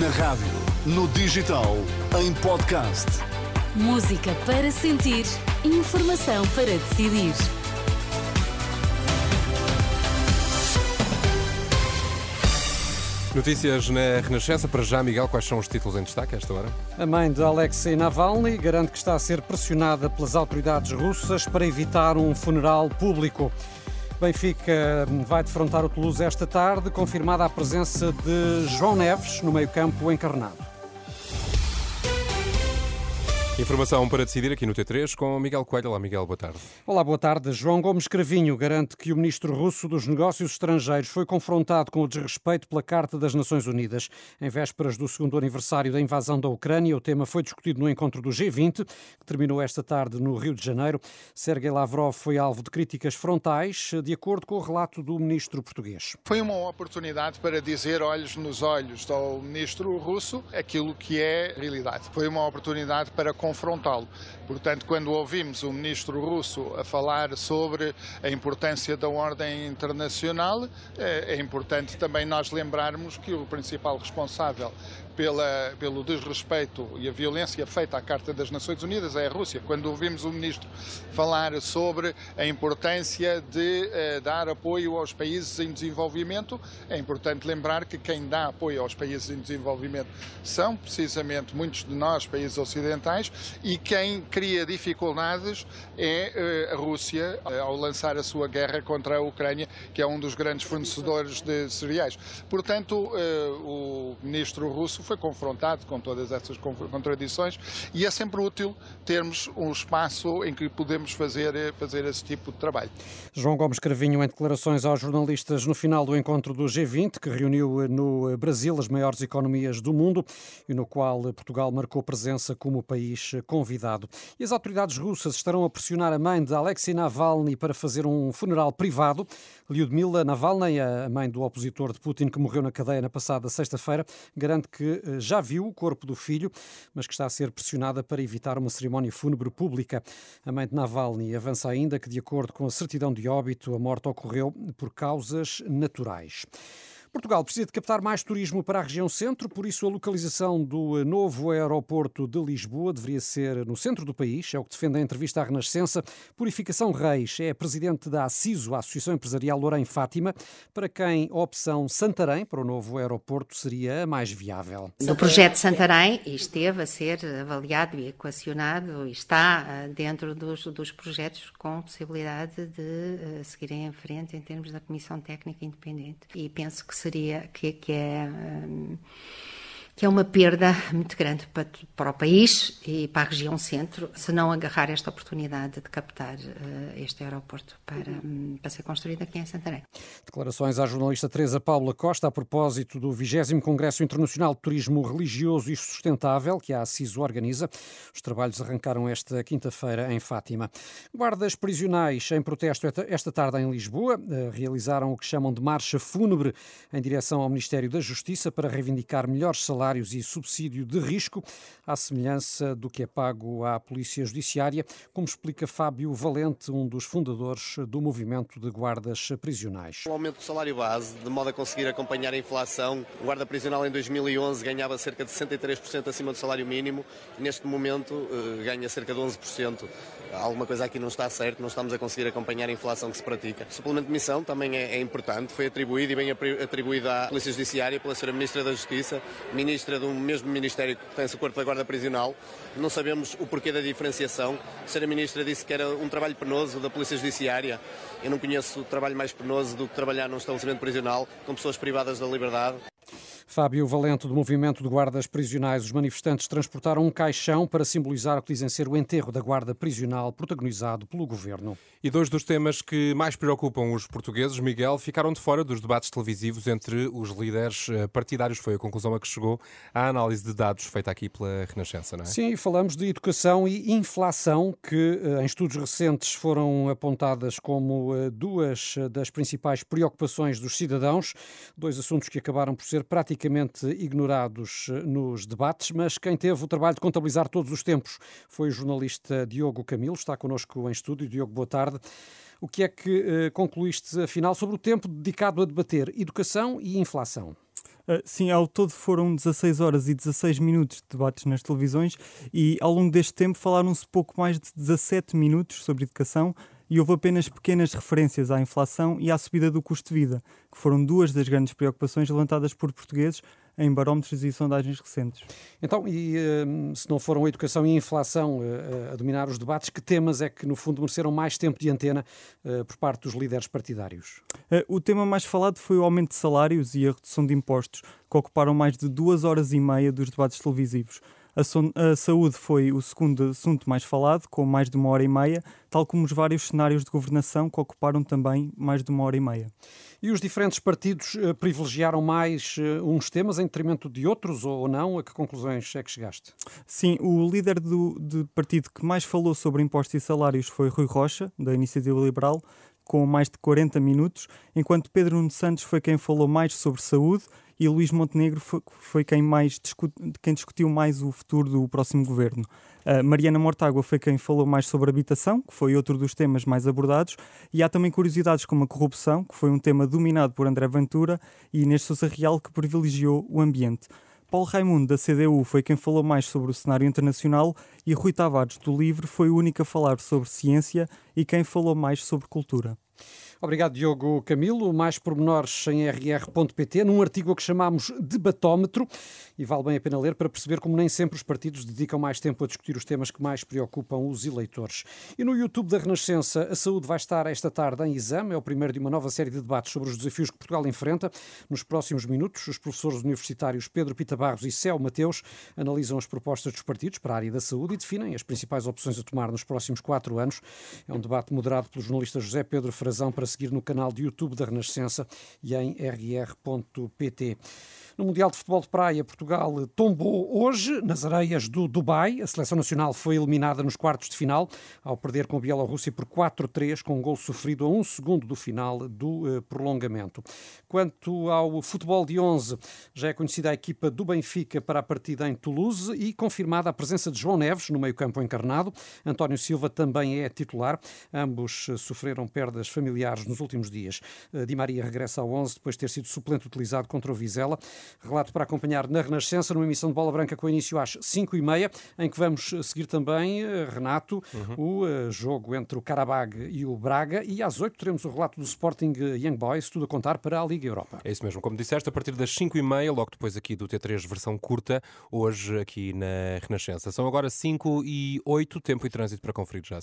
Na rádio, no digital, em podcast. Música para sentir, informação para decidir. Notícias na Renascença. Para já, Miguel, quais são os títulos em destaque a esta hora? A mãe de Alexei Navalny garante que está a ser pressionada pelas autoridades russas para evitar um funeral público. Benfica vai defrontar o Toulouse esta tarde, confirmada a presença de João Neves no meio-campo encarnado. Informação para decidir aqui no T3 com Miguel Coelho. Olá, Miguel, boa tarde. Olá, boa tarde. João Gomes Cravinho garante que o ministro russo dos Negócios Estrangeiros foi confrontado com o desrespeito pela Carta das Nações Unidas. Em vésperas do segundo aniversário da invasão da Ucrânia, o tema foi discutido no encontro do G20, que terminou esta tarde no Rio de Janeiro. Sergei Lavrov foi alvo de críticas frontais, de acordo com o relato do ministro português. Foi uma oportunidade para dizer olhos nos olhos ao ministro russo aquilo que é realidade. Foi uma oportunidade para confrontá-lo. Portanto, quando ouvimos o ministro russo a falar sobre a importância da ordem internacional, é importante também nós lembrarmos que o principal responsável pela, pelo desrespeito e a violência feita à Carta das Nações Unidas é a Rússia. Quando ouvimos o ministro falar sobre a importância de uh, dar apoio aos países em desenvolvimento, é importante lembrar que quem dá apoio aos países em desenvolvimento são precisamente muitos de nós, países ocidentais, e quem cria dificuldades é uh, a Rússia uh, ao lançar a sua guerra contra a Ucrânia, que é um dos grandes fornecedores de cereais. Portanto, o ministro russo foi confrontado com todas essas contradições e é sempre útil termos um espaço em que podemos fazer, fazer esse tipo de trabalho. João Gomes Cravinho, em declarações aos jornalistas no final do encontro do G20, que reuniu no Brasil as maiores economias do mundo e no qual Portugal marcou presença como país convidado. E as autoridades russas estarão a pressionar a mãe de Alexei Navalny para fazer um funeral privado. Lyudmila Navalny, a mãe do opositor de Putin que morreu na cadeia na passada sexta-feira, garante que eh, já viu o corpo do filho, mas que está a ser pressionada para evitar uma cerimónia fúnebre pública. A mãe de Navalny avança ainda que, de acordo com a certidão de óbito, a morte ocorreu por causas naturais. Portugal precisa de captar mais turismo para a região centro, por isso a localização do novo aeroporto de Lisboa deveria ser no centro do país, é o que defende a entrevista à Renascença. Purificação Reis é presidente da ACISO, a Associação Empresarial Lorém Fátima, para quem a opção Santarém para o novo aeroporto seria a mais viável. No projeto Santarém esteve a ser avaliado e equacionado e está ah, dentro dos, dos projetos com possibilidade de uh, seguirem em frente em termos da Comissão Técnica Independente. E penso que seria que, que é um, que é uma perda muito grande para, para, o país e para a região centro, se não agarrar esta oportunidade de captar uh, este aeroporto para, um, para ser construído aqui em Santarém. Declarações à jornalista Teresa Paula Costa a propósito do 20 Congresso Internacional de Turismo Religioso e Sustentável, que a ACISO organiza. Os trabalhos arrancaram esta quinta-feira em Fátima. Guardas prisionais em protesto esta tarde em Lisboa uh, realizaram o que chamam de marcha fúnebre em direção ao Ministério da Justiça para reivindicar melhores salários salários e subsídio de risco, à semelhança do que é pago à Polícia Judiciária, como explica Fábio Valente, um dos fundadores do movimento de guardas prisionais. O aumento do salário base, de modo a conseguir acompanhar a inflação, o guarda prisional em 2011 ganhava cerca de 63% acima do salário mínimo, neste momento eh, ganha cerca de 11% alguma coisa aqui não está certo, não estamos a conseguir acompanhar a inflação que se pratica. O suplemento de missão também é, é importante, foi atribuído e bem atribuído à Polícia Judiciária pela Sra. Ministra da Justiça, Ministra do mesmo Ministério que tem o corpo da Guarda Prisional. Não sabemos o porquê da diferenciação. A Sra. Ministra disse que era um trabalho penoso da Polícia Judiciária. Eu não conheço trabalho mais penoso do que trabalhar num estabelecimento prisional com pessoas privadas da liberdade. Fábio Valente, do Movimento de Guardas Prisionais. Os manifestantes transportaram um caixão para simbolizar o que dizem ser o enterro da guarda prisional protagonizado pelo governo. E dois dos temas que mais preocupam os portugueses, Miguel, ficaram de fora dos debates televisivos entre os líderes eh, partidários. Foi a conclusão a que chegou a análise de dados feita aqui pela Renascença, não é? Sim, falamos de educação e inflação, que eh, em estudos recentes foram apontadas como eh, duas das principais preocupações dos cidadãos. Dois assuntos que acabaram por ser praticamente praticamente ignorados eh, nos debates, mas quem teve o trabalho de contabilizar todos os tempos foi o jornalista Diogo Camilo, está connosco em estúdio. Diogo, boa tarde. O que é que uh, concluíste, afinal, sobre o tempo dedicado a debater educação e inflação? Uh, sim, ao todo foram 16 horas e 16 minutos de debates nas televisões e ao longo deste tempo falaram-se pouco mais de 17 minutos sobre educação e houve apenas pequenas referências à inflação e à subida do custo de vida, que foram duas das grandes preocupações levantadas por portugueses em barómetros e sondagens recentes. Então, e hum, se não foram a educação e a inflação eh, a dominar os debates, que temas é que, no fundo, mereceram mais tempo de antena eh, por parte dos líderes partidários? Eh, o tema mais falado foi o aumento de salários e a redução de impostos, que ocuparam mais de duas horas e meia dos debates televisivos. A, a, saúde foi o segundo assunto mais falado, com mais de uma hora e meia, tal como os vários cenários de governação, que ocuparam também mais de uma hora e meia. E os diferentes partidos uh, privilegiaram mais uh, uns temas em detrimento de outros ou, ou, não? A que conclusões é que chegaste? Sim, o líder do, do partido que mais falou sobre impostos e salários foi Rui Rocha, da Iniciativa Liberal, com mais de 40 minutos, enquanto Pedro Nuno Santos foi quem falou mais sobre saúde e Luís Montenegro foi, foi quem, mais quem discutiu mais o futuro do próximo governo. Uh, Mariana Mortágua foi quem falou mais sobre habitação, que foi outro dos temas mais abordados, e há também curiosidades como a corrupção, que foi um tema dominado por André Ventura, e Inês Sousa Real, que privilegiou o ambiente. Paulo Raimundo, da CDU, foi quem falou mais sobre o cenário internacional e Rui Tavares, do LIVRE, foi o único a falar sobre ciência e quem falou mais sobre cultura. Obrigado, Diogo Camilo. Mais pormenores em rr.pt, num artigo a que chamamos Debatómetro, e vale bem a pena ler para perceber como nem sempre os partidos dedicam mais tempo a discutir os temas que mais preocupam os eleitores. E no YouTube da Renascença, a saúde vai estar esta tarde em exame. É o primeiro de uma nova série de debates sobre os desafios que Portugal enfrenta. Nos próximos minutos, os professores universitários Pedro Pita Barros e Céu Mateus analisam as propostas dos partidos para a área da saúde e definem as principais opções a tomar nos próximos quatro anos. É um debate moderado pelo jornalista José Pedro Frazão para seguir no canal de YouTube da Renascença e em rr.pt. No Mundial de Futebol de Praia, Portugal tombou hoje nas areias do Dubai. A seleção nacional foi eliminada nos quartos de final ao perder com a Bielorrússia por 4-3, com um gol sofrido a um segundo do final do uh, prolongamento. Quanto ao futebol de 11, já é conhecida a equipa do Benfica para a partida em Toulouse e confirmada a presença de João Neves no meio-campo encarnado. António Silva também é titular. Ambos uh, sofreram perdas familiares nos últimos dias. Uh, Di Maria regressa ao 11 depois de ter sido suplente utilizado contra o Vizela. Relato para acompanhar na Renascença, numa emissão de Bola Branca com início às 5h30, em que vamos seguir também, eh, Renato, uhum. o uh, jogo entre o Carabag e o Braga. E às 8 teremos o relato do Sporting Young Boys, tudo a contar para a Liga Europa. É isso mesmo, como disseste, a partir das 5h30, logo depois aqui do T3 versão curta, hoje aqui na Renascença. São agora 5 e 8, tempo e trânsito para conferir já.